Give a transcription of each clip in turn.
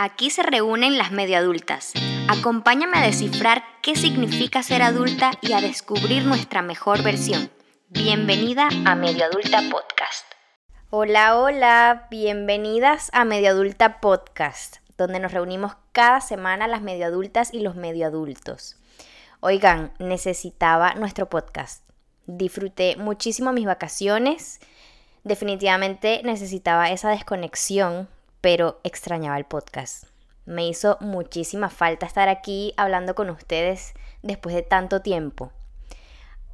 Aquí se reúnen las medio adultas. Acompáñame a descifrar qué significa ser adulta y a descubrir nuestra mejor versión. Bienvenida a Medio Adulta Podcast. Hola, hola, bienvenidas a Medio Adulta Podcast, donde nos reunimos cada semana las medio adultas y los medio adultos. Oigan, necesitaba nuestro podcast. Disfruté muchísimo mis vacaciones. Definitivamente necesitaba esa desconexión pero extrañaba el podcast. Me hizo muchísima falta estar aquí hablando con ustedes después de tanto tiempo.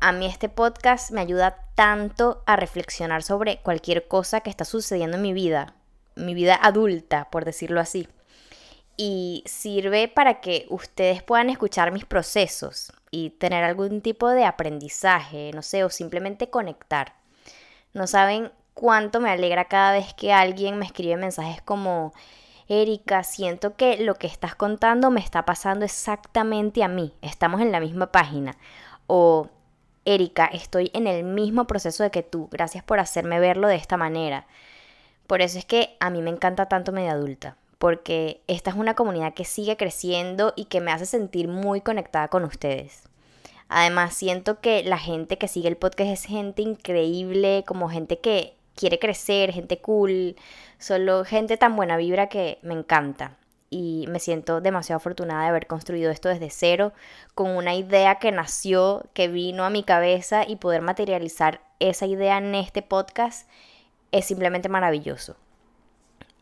A mí este podcast me ayuda tanto a reflexionar sobre cualquier cosa que está sucediendo en mi vida, mi vida adulta, por decirlo así. Y sirve para que ustedes puedan escuchar mis procesos y tener algún tipo de aprendizaje, no sé, o simplemente conectar. No saben cuánto me alegra cada vez que alguien me escribe mensajes como, Erika, siento que lo que estás contando me está pasando exactamente a mí, estamos en la misma página. O, Erika, estoy en el mismo proceso de que tú, gracias por hacerme verlo de esta manera. Por eso es que a mí me encanta tanto media adulta, porque esta es una comunidad que sigue creciendo y que me hace sentir muy conectada con ustedes. Además, siento que la gente que sigue el podcast es gente increíble, como gente que quiere crecer, gente cool, solo gente tan buena vibra que me encanta. Y me siento demasiado afortunada de haber construido esto desde cero, con una idea que nació, que vino a mi cabeza y poder materializar esa idea en este podcast es simplemente maravilloso.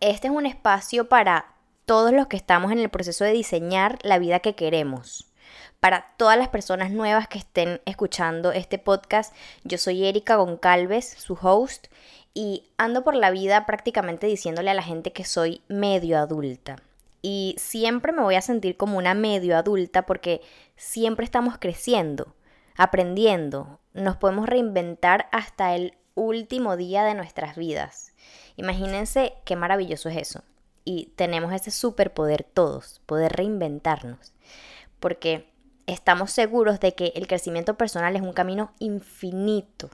Este es un espacio para todos los que estamos en el proceso de diseñar la vida que queremos. Para todas las personas nuevas que estén escuchando este podcast, yo soy Erika Goncalves, su host, y ando por la vida prácticamente diciéndole a la gente que soy medio adulta. Y siempre me voy a sentir como una medio adulta porque siempre estamos creciendo, aprendiendo, nos podemos reinventar hasta el último día de nuestras vidas. Imagínense qué maravilloso es eso. Y tenemos ese superpoder todos, poder reinventarnos. Porque estamos seguros de que el crecimiento personal es un camino infinito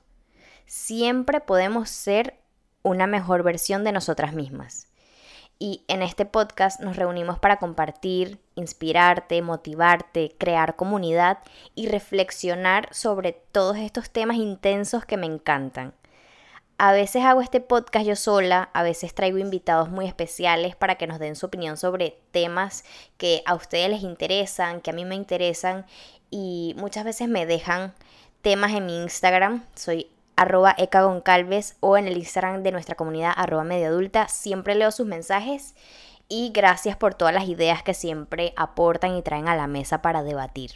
siempre podemos ser una mejor versión de nosotras mismas. Y en este podcast nos reunimos para compartir, inspirarte, motivarte, crear comunidad y reflexionar sobre todos estos temas intensos que me encantan. A veces hago este podcast yo sola, a veces traigo invitados muy especiales para que nos den su opinión sobre temas que a ustedes les interesan, que a mí me interesan y muchas veces me dejan temas en mi Instagram. Soy arroba ecagoncalves o en el Instagram de nuestra comunidad arroba adulta Siempre leo sus mensajes y gracias por todas las ideas que siempre aportan y traen a la mesa para debatir.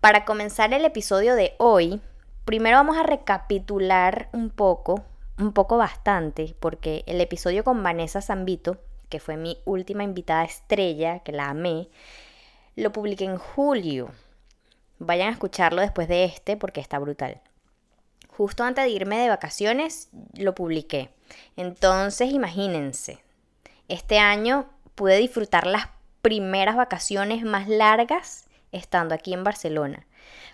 Para comenzar el episodio de hoy, primero vamos a recapitular un poco, un poco bastante, porque el episodio con Vanessa Zambito, que fue mi última invitada estrella, que la amé, lo publiqué en julio. Vayan a escucharlo después de este porque está brutal justo antes de irme de vacaciones, lo publiqué. Entonces, imagínense, este año pude disfrutar las primeras vacaciones más largas estando aquí en Barcelona.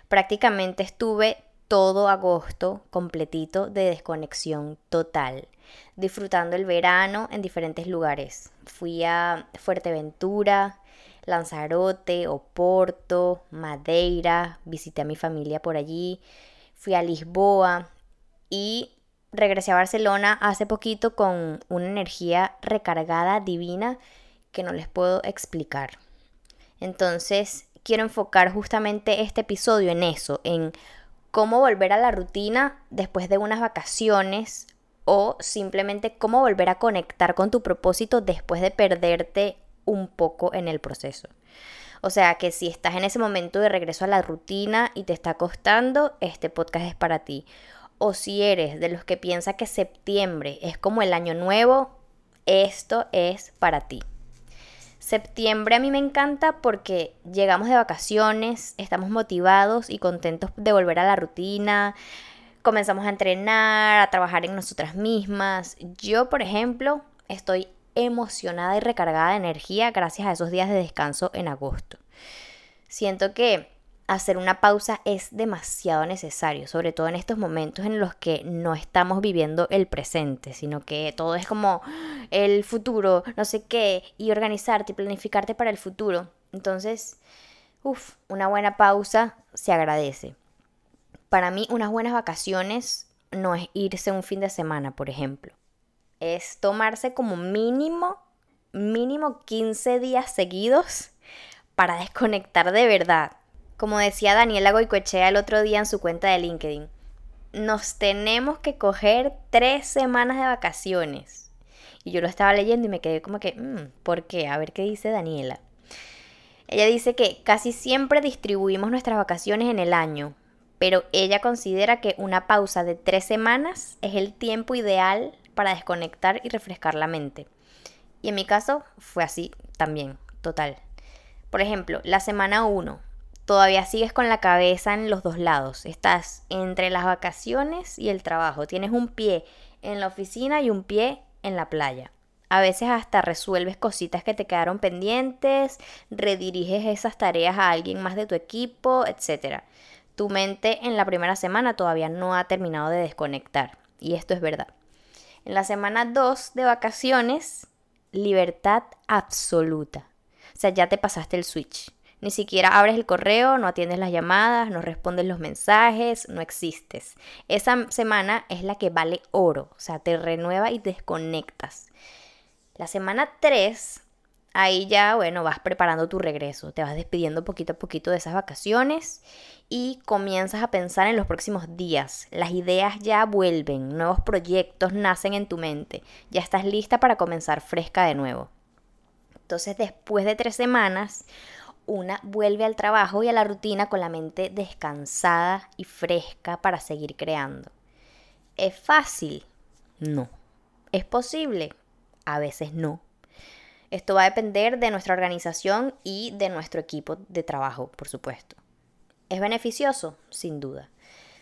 Prácticamente estuve todo agosto completito de desconexión total, disfrutando el verano en diferentes lugares. Fui a Fuerteventura, Lanzarote, Oporto, Madeira, visité a mi familia por allí, fui a Lisboa y regresé a Barcelona hace poquito con una energía recargada divina que no les puedo explicar. Entonces, quiero enfocar justamente este episodio en eso, en cómo volver a la rutina después de unas vacaciones o simplemente cómo volver a conectar con tu propósito después de perderte un poco en el proceso. O sea que si estás en ese momento de regreso a la rutina y te está costando, este podcast es para ti. O si eres de los que piensa que septiembre es como el año nuevo, esto es para ti. Septiembre a mí me encanta porque llegamos de vacaciones, estamos motivados y contentos de volver a la rutina, comenzamos a entrenar, a trabajar en nosotras mismas. Yo, por ejemplo, estoy emocionada y recargada de energía gracias a esos días de descanso en agosto. Siento que hacer una pausa es demasiado necesario, sobre todo en estos momentos en los que no estamos viviendo el presente, sino que todo es como el futuro, no sé qué, y organizarte y planificarte para el futuro. Entonces, uff, una buena pausa se agradece. Para mí, unas buenas vacaciones no es irse un fin de semana, por ejemplo. Es tomarse como mínimo, mínimo 15 días seguidos para desconectar de verdad como decía Daniela Goicoechea el otro día en su cuenta de LinkedIn, nos tenemos que coger tres semanas de vacaciones. Y yo lo estaba leyendo y me quedé como que, mm, ¿por qué? A ver qué dice Daniela. Ella dice que casi siempre distribuimos nuestras vacaciones en el año, pero ella considera que una pausa de tres semanas es el tiempo ideal para desconectar y refrescar la mente. Y en mi caso fue así también, total. Por ejemplo, la semana 1 todavía sigues con la cabeza en los dos lados. Estás entre las vacaciones y el trabajo. Tienes un pie en la oficina y un pie en la playa. A veces hasta resuelves cositas que te quedaron pendientes, rediriges esas tareas a alguien más de tu equipo, etc. Tu mente en la primera semana todavía no ha terminado de desconectar. Y esto es verdad. En la semana 2 de vacaciones, libertad absoluta. O sea, ya te pasaste el switch ni siquiera abres el correo, no atiendes las llamadas, no respondes los mensajes, no existes. Esa semana es la que vale oro, o sea, te renueva y desconectas. La semana 3, ahí ya, bueno, vas preparando tu regreso, te vas despidiendo poquito a poquito de esas vacaciones y comienzas a pensar en los próximos días. Las ideas ya vuelven, nuevos proyectos nacen en tu mente, ya estás lista para comenzar fresca de nuevo. Entonces, después de tres semanas, una vuelve al trabajo y a la rutina con la mente descansada y fresca para seguir creando. ¿Es fácil? No. ¿Es posible? A veces no. Esto va a depender de nuestra organización y de nuestro equipo de trabajo, por supuesto. ¿Es beneficioso? Sin duda.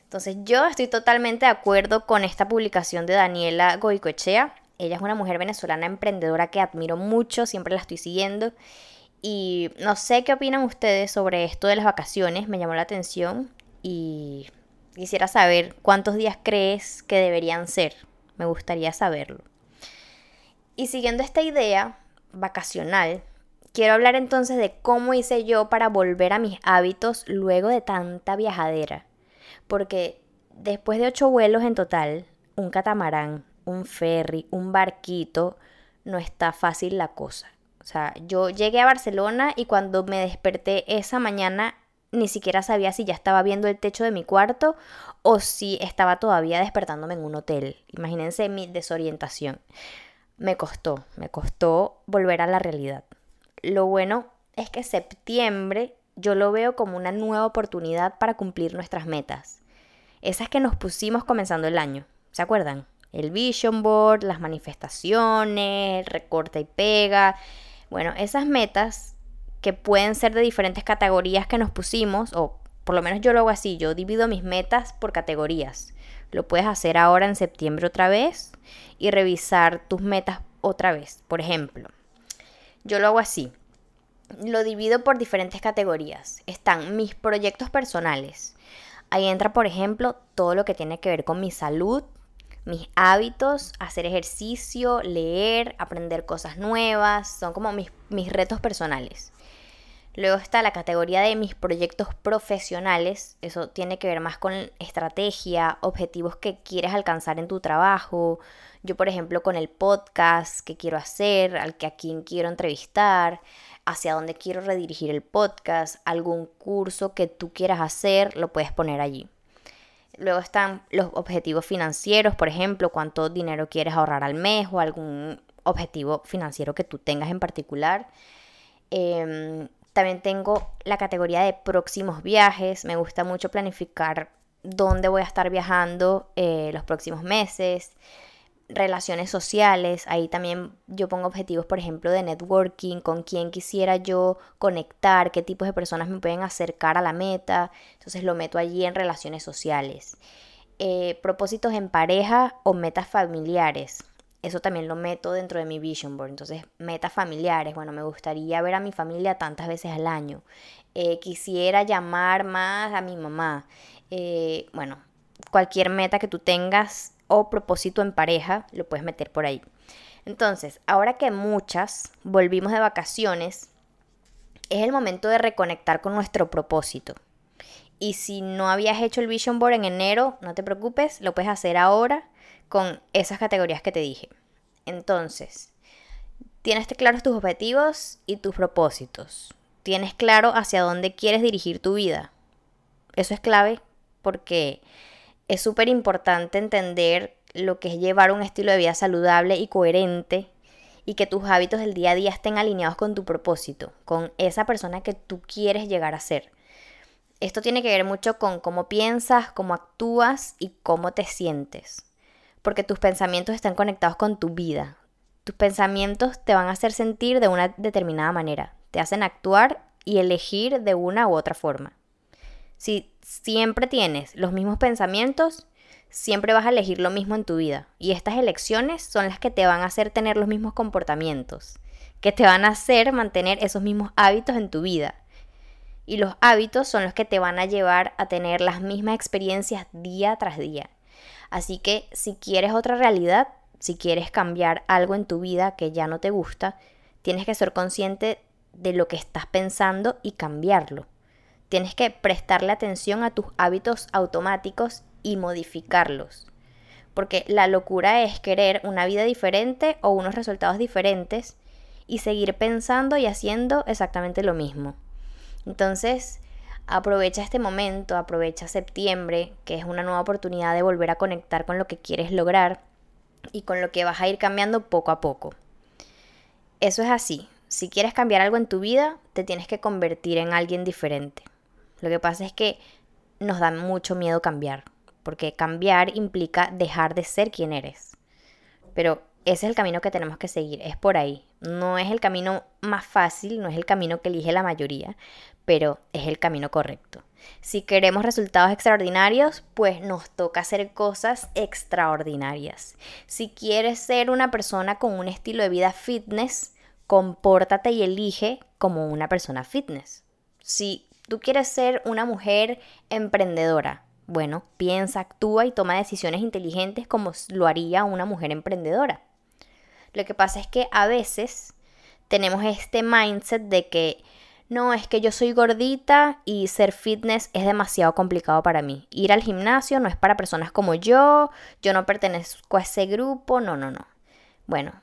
Entonces yo estoy totalmente de acuerdo con esta publicación de Daniela Goicoechea. Ella es una mujer venezolana emprendedora que admiro mucho, siempre la estoy siguiendo y no sé qué opinan ustedes sobre esto de las vacaciones, me llamó la atención y quisiera saber cuántos días crees que deberían ser. Me gustaría saberlo. Y siguiendo esta idea vacacional, quiero hablar entonces de cómo hice yo para volver a mis hábitos luego de tanta viajadera. Porque después de ocho vuelos en total, un catamarán, un ferry, un barquito, no está fácil la cosa. O sea, yo llegué a Barcelona y cuando me desperté esa mañana ni siquiera sabía si ya estaba viendo el techo de mi cuarto o si estaba todavía despertándome en un hotel. Imagínense mi desorientación. Me costó, me costó volver a la realidad. Lo bueno es que septiembre yo lo veo como una nueva oportunidad para cumplir nuestras metas. Esas que nos pusimos comenzando el año. ¿Se acuerdan? El vision board, las manifestaciones, recorta y pega, bueno, esas metas que pueden ser de diferentes categorías que nos pusimos, o por lo menos yo lo hago así, yo divido mis metas por categorías. Lo puedes hacer ahora en septiembre otra vez y revisar tus metas otra vez. Por ejemplo, yo lo hago así. Lo divido por diferentes categorías. Están mis proyectos personales. Ahí entra, por ejemplo, todo lo que tiene que ver con mi salud, mis hábitos, hacer ejercicio, leer, aprender cosas nuevas, son como mis, mis retos personales. Luego está la categoría de mis proyectos profesionales, eso tiene que ver más con estrategia, objetivos que quieres alcanzar en tu trabajo. Yo, por ejemplo, con el podcast que quiero hacer, al que a quien quiero entrevistar, hacia dónde quiero redirigir el podcast, algún curso que tú quieras hacer, lo puedes poner allí. Luego están los objetivos financieros, por ejemplo, cuánto dinero quieres ahorrar al mes o algún objetivo financiero que tú tengas en particular. Em, también tengo la categoría de próximos viajes. Me gusta mucho planificar dónde voy a estar viajando eh, los próximos meses relaciones sociales, ahí también yo pongo objetivos, por ejemplo, de networking, con quién quisiera yo conectar, qué tipos de personas me pueden acercar a la meta, entonces lo meto allí en relaciones sociales. Eh, propósitos en pareja o metas familiares. Eso también lo meto dentro de mi vision board. Entonces, metas familiares. Bueno, me gustaría ver a mi familia tantas veces al año. Eh, quisiera llamar más a mi mamá. Eh, bueno, cualquier meta que tú tengas o propósito en pareja, lo puedes meter por ahí. Entonces, ahora que muchas volvimos de vacaciones, es el momento de reconectar con nuestro propósito. Y si no habías hecho el Vision Board en enero, no te preocupes, lo puedes hacer ahora con esas categorías que te dije. Entonces, tienes claros tus objetivos y tus propósitos. Tienes claro hacia dónde quieres dirigir tu vida. Eso es clave porque es súper importante entender lo que es llevar un estilo de vida saludable y coherente y que tus hábitos del día a día estén alineados con tu propósito, con esa persona que tú quieres llegar a ser. Esto tiene que ver mucho con cómo piensas, cómo actúas y cómo te sientes, porque tus pensamientos están conectados con tu vida. Tus pensamientos te van a hacer sentir de una determinada manera, te hacen actuar y elegir de una u otra forma. Si siempre tienes los mismos pensamientos, siempre vas a elegir lo mismo en tu vida. Y estas elecciones son las que te van a hacer tener los mismos comportamientos, que te van a hacer mantener esos mismos hábitos en tu vida. Y los hábitos son los que te van a llevar a tener las mismas experiencias día tras día. Así que si quieres otra realidad, si quieres cambiar algo en tu vida que ya no te gusta, tienes que ser consciente de lo que estás pensando y cambiarlo. Tienes que prestarle atención a tus hábitos automáticos y modificarlos. Porque la locura es querer una vida diferente o unos resultados diferentes y seguir pensando y haciendo exactamente lo mismo. Entonces, aprovecha este momento, aprovecha septiembre, que es una nueva oportunidad de volver a conectar con lo que quieres lograr y con lo que vas a ir cambiando poco a poco. Eso es así. Si quieres cambiar algo en tu vida, te tienes que convertir en alguien diferente. Lo que pasa es que nos da mucho miedo cambiar porque cambiar implica dejar de ser quien eres. Pero ese es el camino que tenemos que seguir, es por ahí. No es el camino más fácil, no es el camino que elige la mayoría, pero es el camino correcto. Si queremos resultados extraordinarios, pues nos toca hacer cosas extraordinarias. Si quieres ser una persona con un estilo de vida fitness, compórtate y elige como una persona fitness. Si tú quieres ser una mujer emprendedora, bueno, piensa, actúa y toma decisiones inteligentes como lo haría una mujer emprendedora. Lo que pasa es que a veces tenemos este mindset de que no, es que yo soy gordita y ser fitness es demasiado complicado para mí. Ir al gimnasio no es para personas como yo, yo no pertenezco a ese grupo, no, no, no. Bueno,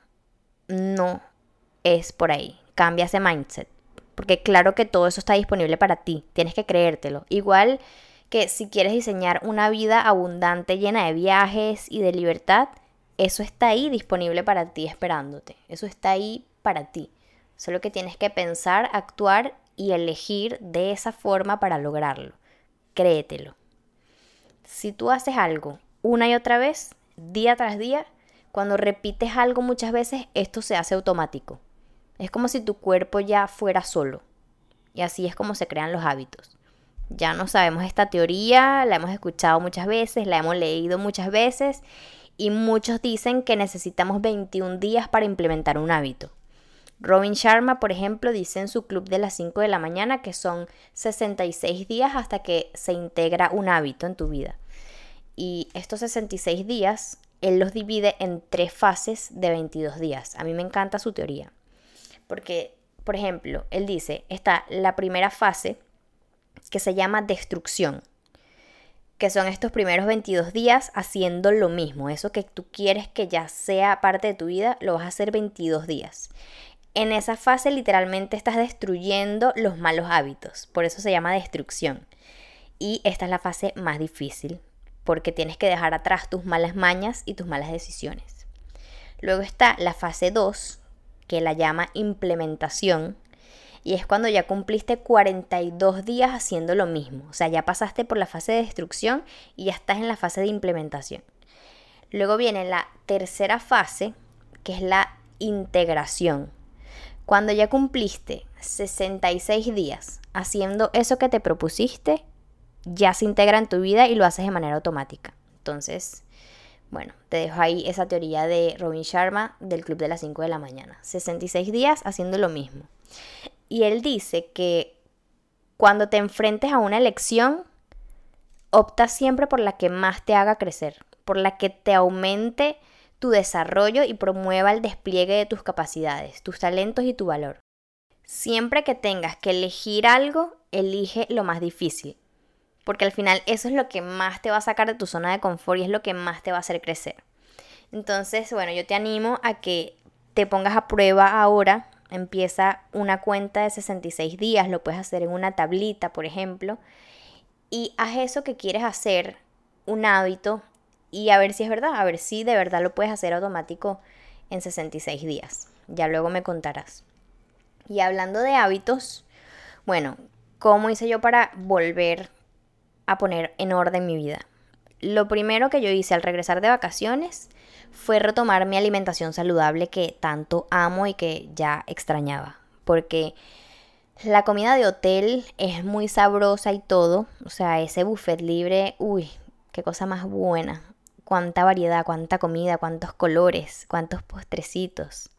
no es por ahí. Cambia ese mindset. Porque claro que todo eso está disponible para ti, tienes que creértelo. Igual que si quieres diseñar una vida abundante, llena de viajes y de libertad, eso está ahí disponible para ti esperándote. Eso está ahí para ti. Solo que tienes que pensar, actuar y elegir de esa forma para lograrlo. Créetelo. Si tú haces algo una y otra vez, día tras día, cuando repites algo muchas veces, esto se hace automático. Es como si tu cuerpo ya fuera solo. Y así es como se crean los hábitos. Ya no sabemos esta teoría, la hemos escuchado muchas veces, la hemos leído muchas veces y muchos dicen que necesitamos 21 días para implementar un hábito. Robin Sharma, por ejemplo, dice en su club de las 5 de la mañana que son 66 días hasta que se integra un hábito en tu vida. Y estos 66 días, él los divide en tres fases de 22 días. A mí me encanta su teoría. Porque, por ejemplo, él dice, está la primera fase, que se llama destrucción, que son estos primeros 22 días haciendo lo mismo, eso que tú quieres que ya sea parte de tu vida, lo vas a hacer 22 días. En esa fase literalmente estás destruyendo los malos hábitos, por eso se llama destrucción. Y esta es la fase más difícil, porque tienes que dejar atrás tus malas mañas y tus malas decisiones. Luego está la fase 2, que la llama implementación, y es cuando ya cumpliste 42 días haciendo lo mismo. O sea, ya pasaste por la fase de destrucción y ya estás en la fase de implementación. Luego viene la tercera fase, que es la integración. Cuando ya cumpliste 66 días haciendo eso que te propusiste, ya se integra en tu vida y lo haces de manera automática. Entonces, Bueno, te dejo ahí esa teoría de Robin Sharma del Club de las 5 de la mañana. 66 días haciendo lo mismo. Y él dice que cuando te enfrentes a una elección, opta siempre por la que más te haga crecer, por la que te aumente tu desarrollo y promueva el despliegue de tus capacidades, tus talentos y tu valor. Siempre que tengas que elegir algo, elige lo más difícil, porque al final eso es lo que más te va a sacar de tu zona de confort y es lo que más te va a hacer crecer. Entonces, bueno, yo te animo a que te pongas a prueba ahora, empieza una cuenta de 66 días, lo puedes hacer en una tablita, por ejemplo, y haz eso que quieres hacer un hábito y a ver si es verdad, a ver si de verdad lo puedes hacer automático en 66 días. Ya luego me contarás. Y hablando de hábitos, bueno, ¿cómo hice yo para volver a poner en orden mi vida? Lo primero que yo hice al regresar de vacaciones fue retomar mi alimentación saludable que tanto amo y que ya extrañaba. Porque la comida de hotel es muy sabrosa y todo. O sea, ese buffet libre, uy, qué cosa más buena cuánta variedad, cuánta comida, cuántos colores, cuántos postrecitos.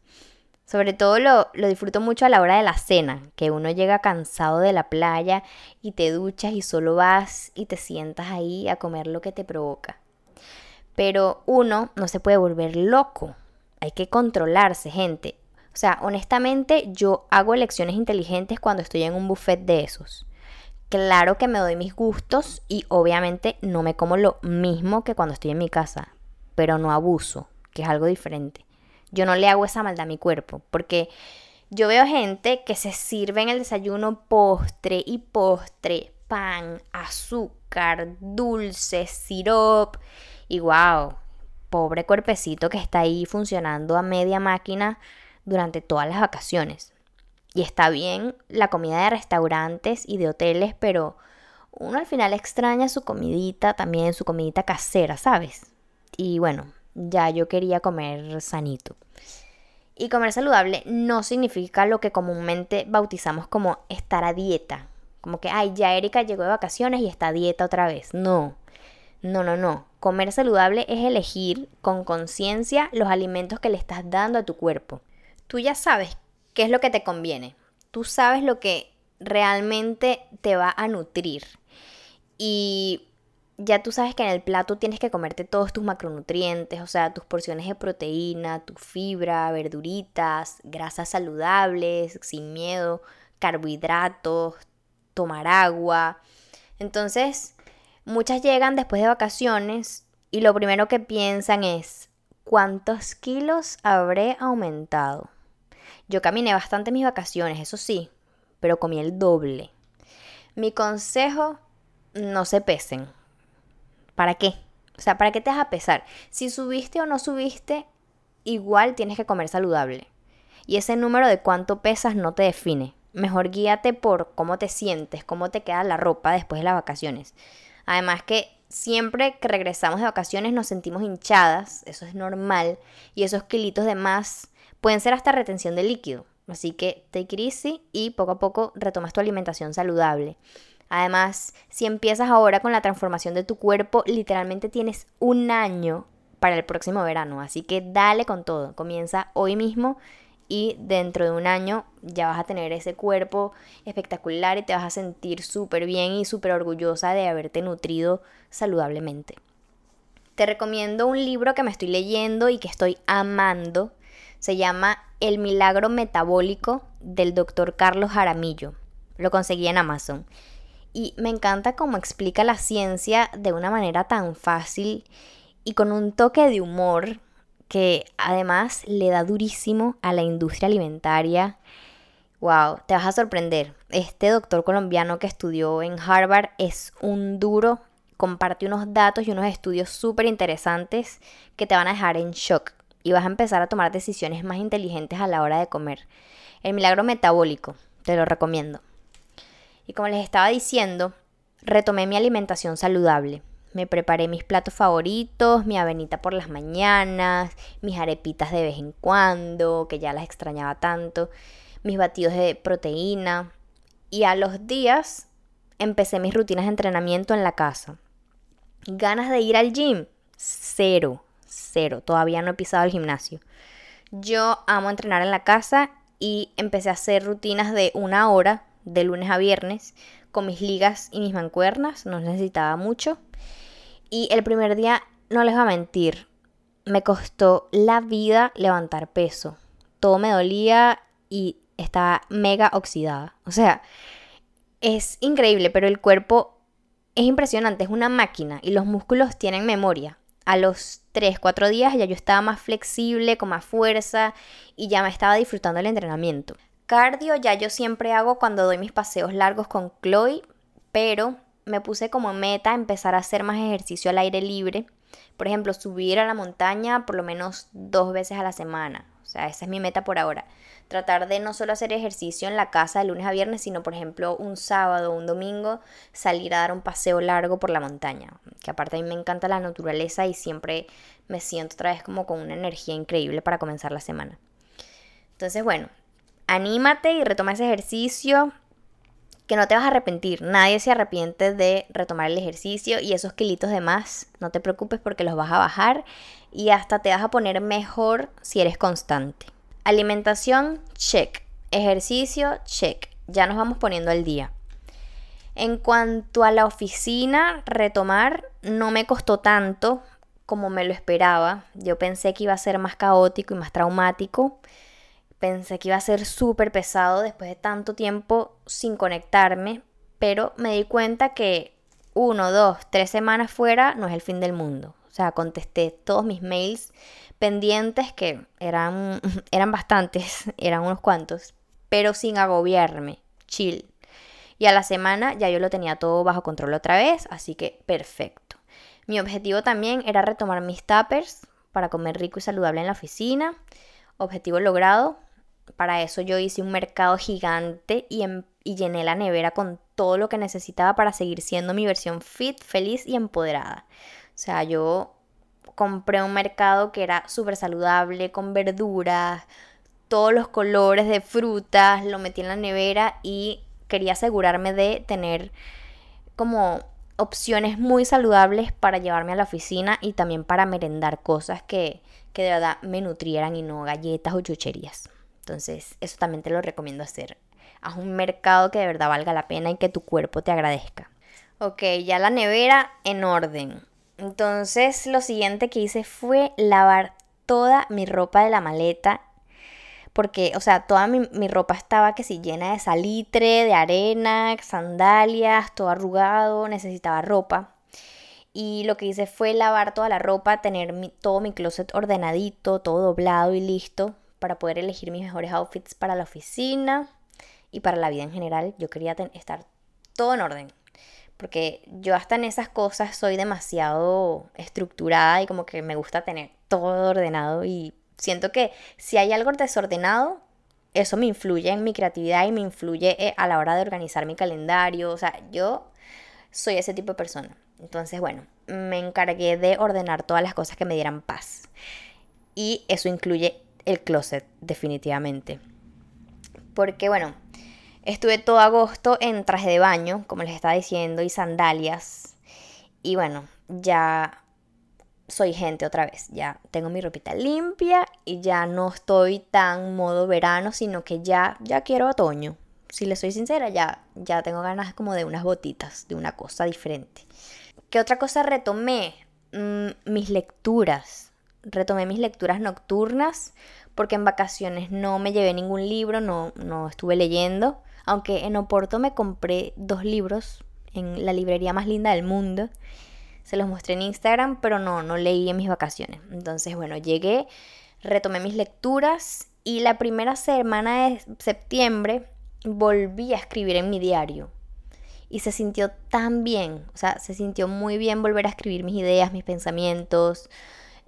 Sobre todo lo, lo, disfruto mucho a la hora de la cena, que uno llega cansado de la playa y te duchas y solo vas y te sientas ahí a comer lo que te provoca. Pero uno no se puede volver loco, hay que controlarse, gente. O sea, honestamente yo hago elecciones inteligentes cuando estoy en un buffet de esos. Claro que me doy mis gustos y obviamente no me como lo mismo que cuando estoy en mi casa, pero no abuso, que es algo diferente. Yo no le hago esa maldad a mi cuerpo, porque yo veo gente que se sirve en el desayuno postre y postre, pan, azúcar, dulce, sirop y wow, pobre cuerpecito que está ahí funcionando a media máquina durante todas las vacaciones. Y está bien la comida de restaurantes y de hoteles, pero uno al final extraña su comidita, también su comidita casera, ¿sabes? Y bueno, ya yo quería comer sanito. Y comer saludable no significa lo que comúnmente bautizamos como estar a dieta. Como que, ay, ya Erika llegó de vacaciones y está a dieta otra vez. No, no, no, no. Comer saludable es elegir con conciencia los alimentos que le estás dando a tu cuerpo. Tú ya sabes qué es lo que te conviene. Tú sabes lo que realmente te va a nutrir. Y ya tú sabes que en el plato tienes que comerte todos tus macronutrientes, o sea, tus porciones de proteína, tu fibra, verduritas, grasas saludables, sin miedo, carbohidratos, tomar agua. Entonces, muchas llegan después de vacaciones y lo primero que piensan es, ¿cuántos kilos habré aumentado? Yo caminé bastante mis vacaciones, eso sí, pero comí el doble. Mi consejo, no se pesen. ¿Para qué? O sea, ¿para qué te vas a pesar? Si subiste o no subiste, igual tienes que comer saludable. Y ese número de cuánto pesas no te define. Mejor guíate por cómo te sientes, cómo te queda la ropa después de las vacaciones. Además que siempre que regresamos de vacaciones nos sentimos hinchadas, eso es normal, y esos kilitos de más Pueden ser hasta retención de líquido. Así que take it easy y poco a poco retomas tu alimentación saludable. Además, si empiezas ahora con la transformación de tu cuerpo, literalmente tienes un año para el próximo verano. Así que dale con todo. Comienza hoy mismo y dentro de un año ya vas a tener ese cuerpo espectacular y te vas a sentir súper bien y súper orgullosa de haberte nutrido saludablemente. Te recomiendo un libro que me estoy leyendo y que estoy amando se llama El Milagro Metabólico del doctor Carlos Jaramillo. Lo conseguí en Amazon. Y me encanta cómo explica la ciencia de una manera tan fácil y con un toque de humor que además le da durísimo a la industria alimentaria. Wow, te vas a sorprender. Este doctor colombiano que estudió en Harvard es un duro, comparte unos datos y unos estudios súper interesantes que te van a dejar en shock y vas a empezar a tomar decisiones más inteligentes a la hora de comer. El milagro metabólico, te lo recomiendo. Y como les estaba diciendo, retomé mi alimentación saludable. Me preparé mis platos favoritos, mi avenita por las mañanas, mis arepitas de vez en cuando, que ya las extrañaba tanto, mis batidos de proteína. Y a los días empecé mis rutinas de entrenamiento en la casa. ¿Ganas de ir al gym? Cero cero, todavía no he pisado el gimnasio. Yo amo entrenar en la casa y empecé a hacer rutinas de una hora de lunes a viernes con mis ligas y mis mancuernas, no necesitaba mucho. Y el primer día, no les voy a mentir, me costó la vida levantar peso. Todo me dolía y estaba mega oxidada. O sea, es increíble, pero el cuerpo es impresionante, es una máquina y los músculos tienen memoria. A los 3, 4 días ya yo estaba más flexible, con más fuerza y ya me estaba disfrutando el entrenamiento. Cardio ya yo siempre hago cuando doy mis paseos largos con Chloe, pero me puse como meta empezar a hacer más ejercicio al aire libre. Por ejemplo, subir a la montaña por lo menos dos veces a la semana. Sea, esa es mi meta por ahora tratar de no solo hacer ejercicio en la casa de lunes a viernes, sino por ejemplo un sábado o un domingo salir a dar un paseo largo por la montaña. Que aparte a mí me encanta la naturaleza y siempre me siento otra vez como con una energía increíble para comenzar la semana. Entonces, bueno, anímate y retoma ese ejercicio que no te vas a arrepentir. Nadie se arrepiente de retomar el ejercicio y esos kilitos de más, no te preocupes porque los vas a bajar y hasta te vas a poner mejor si eres constante. Alimentación, check. Ejercicio, check. Ya nos vamos poniendo al día. En cuanto a la oficina, retomar no me costó tanto como me lo esperaba. Yo pensé que iba a ser más caótico y más traumático. Pensé que iba a ser súper pesado después de tanto tiempo sin conectarme, pero me di cuenta que uno, dos, tres semanas fuera no es el fin del mundo. O sea, contesté todos mis mails pendientes que eran, eran bastantes, eran unos cuantos, pero sin agobiarme, chill. Y a la semana ya yo lo tenía todo bajo control otra vez, así que perfecto. Mi objetivo también era retomar mis tappers para comer rico y saludable en la oficina. Objetivo logrado. Para eso yo hice un mercado gigante y, y llené la nevera con todo lo que necesitaba para seguir siendo mi versión fit, feliz y empoderada. O sea, yo compré un mercado que era súper saludable, con verduras, todos los colores de frutas, lo metí en la nevera y quería asegurarme de tener como opciones muy saludables para llevarme a la oficina y también para merendar cosas que, que de verdad me nutrieran y no galletas o chucherías. Entonces, eso también te lo recomiendo hacer. Haz un mercado que de verdad valga la pena y que tu cuerpo te agradezca. Ok, ya la nevera en orden. Entonces lo siguiente que hice fue lavar toda mi ropa de la maleta. Porque, o sea, toda mi, ropa estaba que si llena de salitre, de arena, sandalias, todo arrugado, necesitaba ropa. Y lo que hice fue lavar toda la ropa, tener todo mi closet ordenadito, todo doblado y listo para poder elegir mis mejores outfits para la oficina y para la vida en general. Yo quería estar todo en orden porque yo hasta en esas cosas soy demasiado estructurada y como que me gusta tener todo ordenado y siento que si hay algo desordenado, eso me influye en mi creatividad y me influye eh, a la hora de organizar mi calendario, o sea, yo soy ese tipo de persona. Entonces, bueno, me encargué de ordenar todas las cosas que me dieran paz. Y eso incluye el closet, definitivamente. Porque, bueno, Estuve todo agosto en traje de baño, como les estaba diciendo, y sandalias. Y bueno, ya soy gente otra vez. Ya tengo mi ropita limpia y ya no estoy tan modo verano, sino que ya, ya quiero otoño. Si les soy sincera, ya, ya tengo ganas como de unas botitas, de una cosa diferente. ¿Qué otra cosa retomé? Mm, mis lecturas. Retomé mis lecturas nocturnas porque en vacaciones no me llevé ningún libro, no, no estuve leyendo. Aunque en Oporto me compré dos libros en la librería más linda del mundo. Se los mostré en Instagram, pero no, no leí en mis vacaciones. Entonces, bueno, llegué, retomé mis lecturas y la primera semana de septiembre volví a escribir en mi diario. Y se sintió tan bien, o sea, se sintió muy bien volver a escribir mis ideas, mis pensamientos,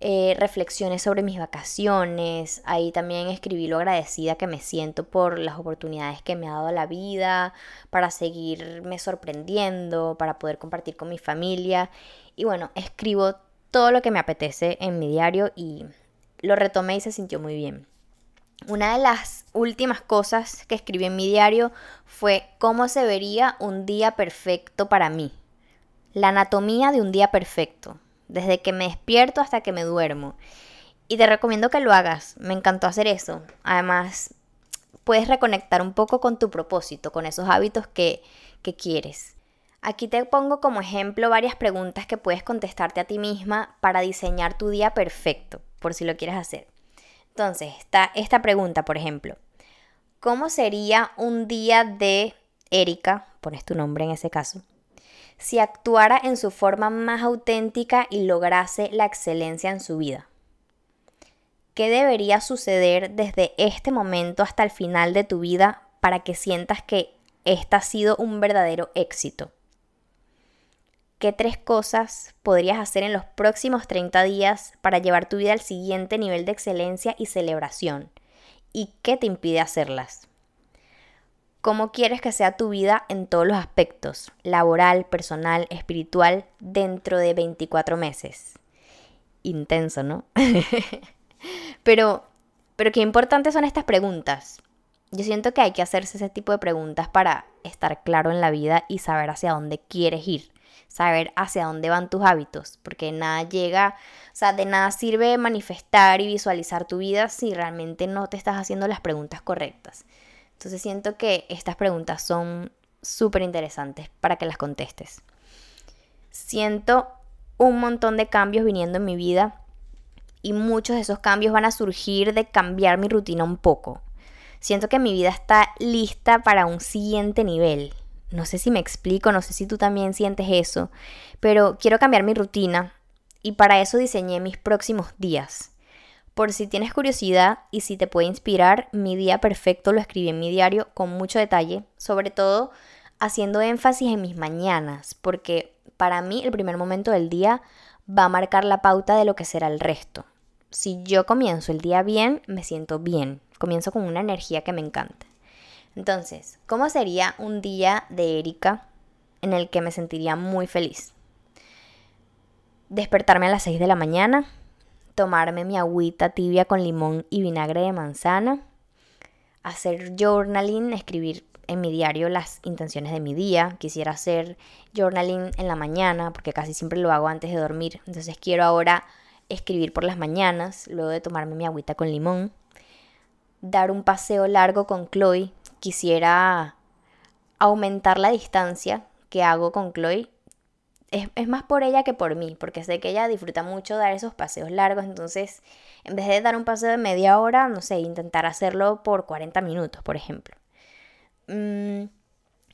eh, reflexiones sobre mis vacaciones. Ahí también escribí lo agradecida que me siento por las oportunidades que me ha dado la vida, para seguirme sorprendiendo, para poder compartir con mi familia. Y bueno, escribo todo lo que me apetece en mi diario y lo retomé y se sintió muy bien. Una de las últimas cosas que escribí en mi diario fue cómo se vería un día perfecto para mí. La anatomía de un día perfecto desde que me despierto hasta que me duermo. Y te recomiendo que lo hagas, me encantó hacer eso. Además, puedes reconectar un poco con tu propósito, con esos hábitos que, que quieres. Aquí te pongo como ejemplo varias preguntas que puedes contestarte a ti misma para diseñar tu día perfecto, por si lo quieres hacer. Entonces, está esta pregunta, por ejemplo. ¿Cómo sería un día de Erika, pones tu nombre en ese caso, si actuara en su forma más auténtica y lograse la excelencia en su vida? ¿Qué debería suceder desde este momento hasta el final de tu vida para que sientas que este ha sido un verdadero éxito? ¿Qué tres cosas podrías hacer en los próximos 30 días para llevar tu vida al siguiente nivel de excelencia y celebración? ¿Y qué te impide hacerlas? ¿Cómo quieres que sea tu vida en todos los aspectos, laboral, personal, espiritual, dentro de 24 meses? Intenso, ¿no? pero, pero qué importantes son estas preguntas. Yo siento que hay que hacerse ese tipo de preguntas para estar claro en la vida y saber hacia dónde quieres ir saber hacia dónde van tus hábitos, porque nada llega, o sea, de nada sirve manifestar y visualizar tu vida si realmente no te estás haciendo las preguntas correctas. Entonces siento que estas preguntas son súper interesantes para que las contestes. Siento un montón de cambios viniendo en mi vida y muchos de esos cambios van a surgir de cambiar mi rutina un poco. Siento que mi vida está lista para un siguiente nivel no sé si me explico, no sé si tú también sientes eso, pero quiero cambiar mi rutina y para eso diseñé mis próximos días. Por si tienes curiosidad y si te puede inspirar, mi día perfecto lo escribí en mi diario con mucho detalle, sobre todo haciendo énfasis en mis mañanas, porque para mí el primer momento del día va a marcar la pauta de lo que será el resto. Si yo comienzo el día bien, me siento bien, comienzo con una energía que me encanta. Entonces, ¿cómo sería un día de Erika en el que me sentiría muy feliz? Despertarme a las 6 de la mañana, tomarme mi agüita tibia con limón y vinagre de manzana, hacer journaling, escribir en mi diario las intenciones de mi día. Quisiera hacer journaling en la mañana porque casi siempre lo hago antes de dormir. Entonces quiero ahora escribir por las mañanas, luego de tomarme mi agüita con limón. Dar un paseo largo con Chloe, quisiera aumentar la distancia que hago con Chloe. Es, más por ella que por mí, porque sé que ella disfruta mucho dar esos paseos largos, entonces en vez de dar un paseo de media hora, no sé, intentar hacerlo por 40 minutos, por ejemplo. Mm,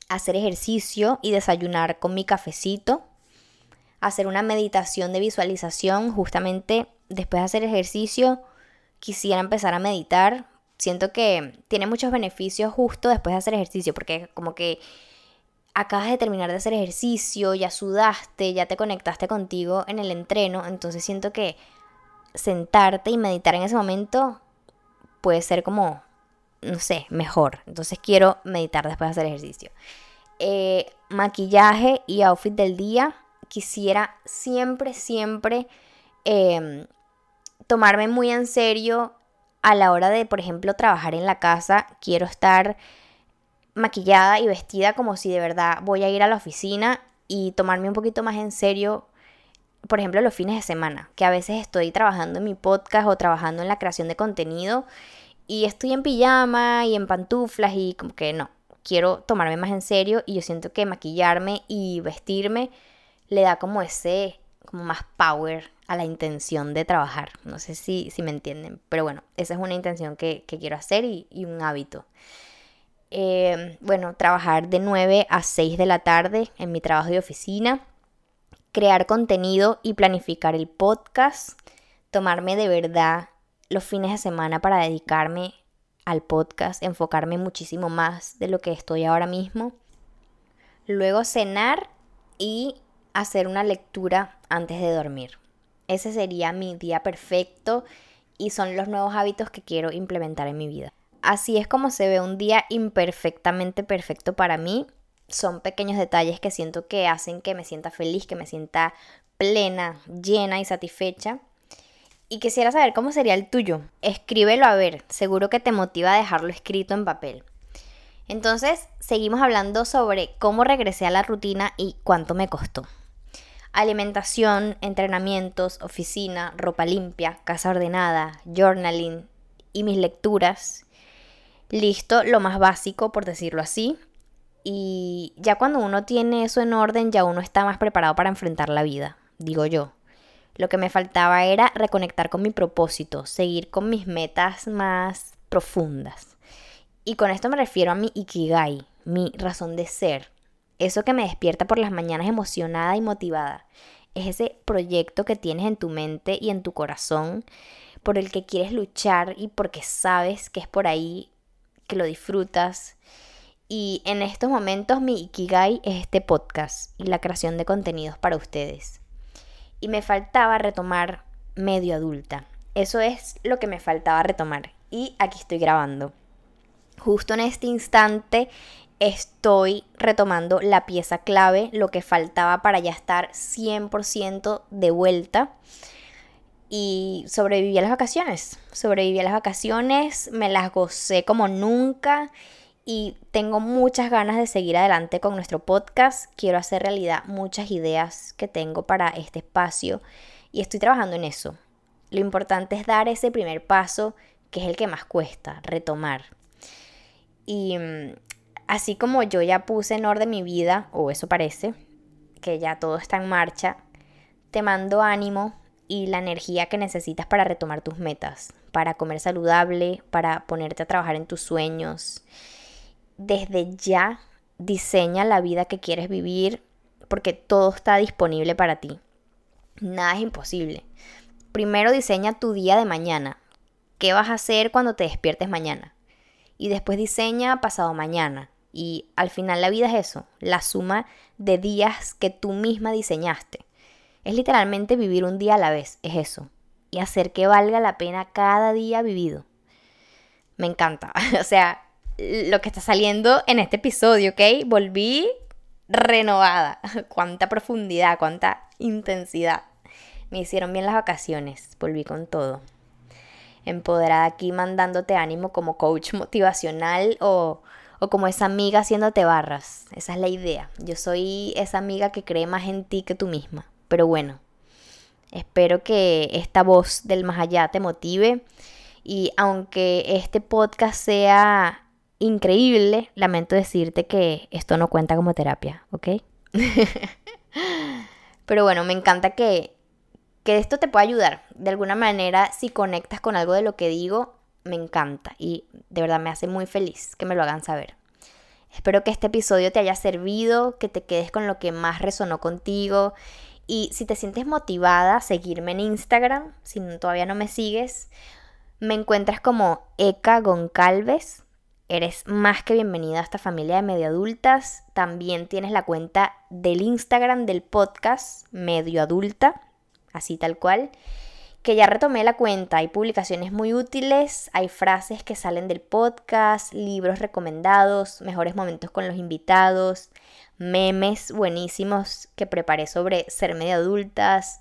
hacer ejercicio y desayunar con mi cafecito. Hacer una meditación de visualización, justamente después de hacer ejercicio, quisiera empezar a meditar siento que tiene muchos beneficios justo después de hacer ejercicio, porque como que acabas de terminar de hacer ejercicio, ya sudaste, ya te conectaste contigo en el entreno, entonces siento que sentarte y meditar en ese momento puede ser como, no sé, mejor. Entonces quiero meditar después de hacer ejercicio. Eh, maquillaje y outfit del día. Quisiera siempre, siempre em, tomarme muy en serio a la hora de, por ejemplo, trabajar en la casa, quiero estar maquillada y vestida como si de verdad voy a ir a la oficina y tomarme un poquito más en serio, por ejemplo, los fines de semana, que a veces estoy trabajando en mi podcast o trabajando en la creación de contenido y estoy en pijama y en pantuflas y como que no, quiero tomarme más en serio y yo siento que maquillarme y vestirme le da como ese, como más power a la intención de trabajar. No sé si, si me entienden, pero bueno, esa es una intención que, quiero hacer y, un hábito. Eh, bueno, trabajar de 9 a 6 de la tarde en mi trabajo de oficina, crear contenido y planificar el podcast, tomarme de verdad los fines de semana para dedicarme al podcast, enfocarme muchísimo más de lo que estoy ahora mismo. Luego cenar y hacer una lectura antes de dormir. Ese sería mi día perfecto y son los nuevos hábitos que quiero implementar en mi vida. Así es como se ve un día imperfectamente perfecto para mí. Son pequeños detalles que siento que hacen que me sienta feliz, que me sienta plena, llena y satisfecha. Y quisiera saber cómo sería el tuyo. Escríbelo a ver, seguro que te motiva a dejarlo escrito en papel. Entonces, seguimos hablando sobre cómo regresé a la rutina y cuánto me costó. Alimentación, entrenamientos, oficina, ropa limpia, casa ordenada, journaling y mis lecturas. Listo, lo más básico, por decirlo así. Y ya cuando uno tiene eso en orden, ya uno está más preparado para enfrentar la vida, digo yo. Lo que me faltaba era reconectar con mi propósito, seguir con mis metas más profundas. Y con esto me refiero a mi ikigai, mi razón de ser. Eso que me despierta por las mañanas emocionada y motivada. Es ese proyecto que tienes en tu mente y en tu corazón por el que quieres luchar y porque sabes que es por ahí que lo disfrutas. Y en estos momentos mi Ikigai es este podcast y la creación de contenidos para ustedes y me faltaba retomar medio adulta. Eso es lo que me faltaba retomar. Y aquí estoy grabando. Justo en este instante estoy retomando la pieza clave, lo que faltaba para ya estar 100% de vuelta. Y sobreviví a las vacaciones. Sobreviví a las vacaciones, me las gocé como nunca y tengo muchas ganas de seguir adelante con nuestro podcast. Quiero hacer realidad muchas ideas que tengo para este espacio y estoy trabajando en eso. Lo importante es dar ese primer paso que es el que más cuesta, retomar. Y mm, así como yo ya puse en orden mi vida, o eso parece, que ya todo está en marcha, te mando ánimo y la energía que necesitas para retomar tus metas, para comer saludable, para ponerte a trabajar en tus sueños desde ya diseña la vida que quieres vivir porque todo está disponible para ti. Nada es imposible. Primero diseña tu día de mañana. ¿Qué vas a hacer cuando te despiertes mañana? Y después diseña pasado mañana. Y al final la vida es eso, la suma de días que tú misma diseñaste. Es literalmente vivir un día a la vez, es eso. Y hacer que valga la pena cada día vivido. Me encanta. o sea, lo que está saliendo en este episodio, ¿ok? Volví renovada. Cuánta profundidad, cuánta intensidad. Me hicieron bien las vacaciones, volví con todo. Empoderada aquí mandándote ánimo como coach motivacional o, o como esa amiga haciéndote barras. Esa es la idea. Yo soy esa amiga que cree más en ti que tú misma. Pero bueno, espero que esta voz del más allá te motive. Y aunque este podcast sea increíble, lamento decirte que esto no cuenta como terapia, ¿ok? Pero bueno, me encanta que, que esto te pueda ayudar. De alguna manera, si conectas con algo de lo que digo, me encanta y de verdad me hace muy feliz que me lo hagan saber. Espero que este episodio te haya servido, que te quedes con lo que más resonó contigo y si te sientes motivada a seguirme en Instagram, si todavía no me sigues, me encuentras como Eka Goncalves Eres más que bienvenida a esta familia de medio adultas. También tienes la cuenta del Instagram del podcast Medio Adulta, así tal cual, que ya retomé la cuenta. Hay publicaciones muy útiles, hay frases que salen del podcast, libros recomendados, mejores momentos con los invitados, memes buenísimos que preparé sobre ser medio adultas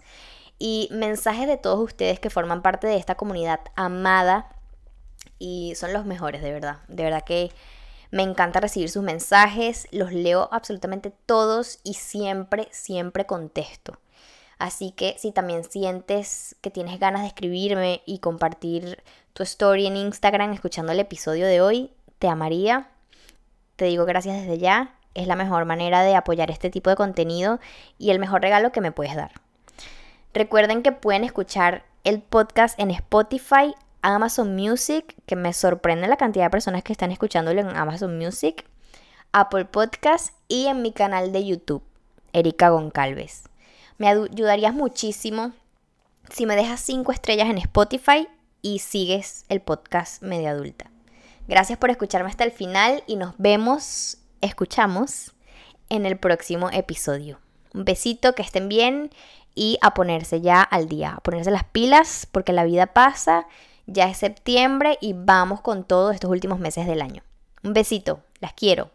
y mensajes de todos ustedes que forman parte de esta comunidad amada y son los mejores, de verdad. De verdad que me encanta recibir sus mensajes, los leo absolutamente todos y siempre, siempre contesto. Así que si también sientes que tienes ganas de escribirme y compartir tu story en Instagram escuchando el episodio de hoy, te amaría. Te digo gracias desde ya. Es la mejor manera de apoyar este tipo de contenido y el mejor regalo que me puedes dar. Recuerden que pueden escuchar el podcast en Spotify, Amazon Music, que me sorprende la cantidad de personas que están escuchándolo en Amazon Music, Apple Podcast y en mi canal de YouTube, Erika Goncalves. Me ayudarías muchísimo si me dejas 5 estrellas en Spotify y sigues el podcast Media Adulta. Gracias por escucharme hasta el final y nos vemos, escuchamos en el próximo episodio. Un besito, que estén bien y a ponerse ya al día, a ponerse las pilas porque la vida pasa ya es septiembre y vamos con todos estos últimos meses del año. Un besito, las quiero.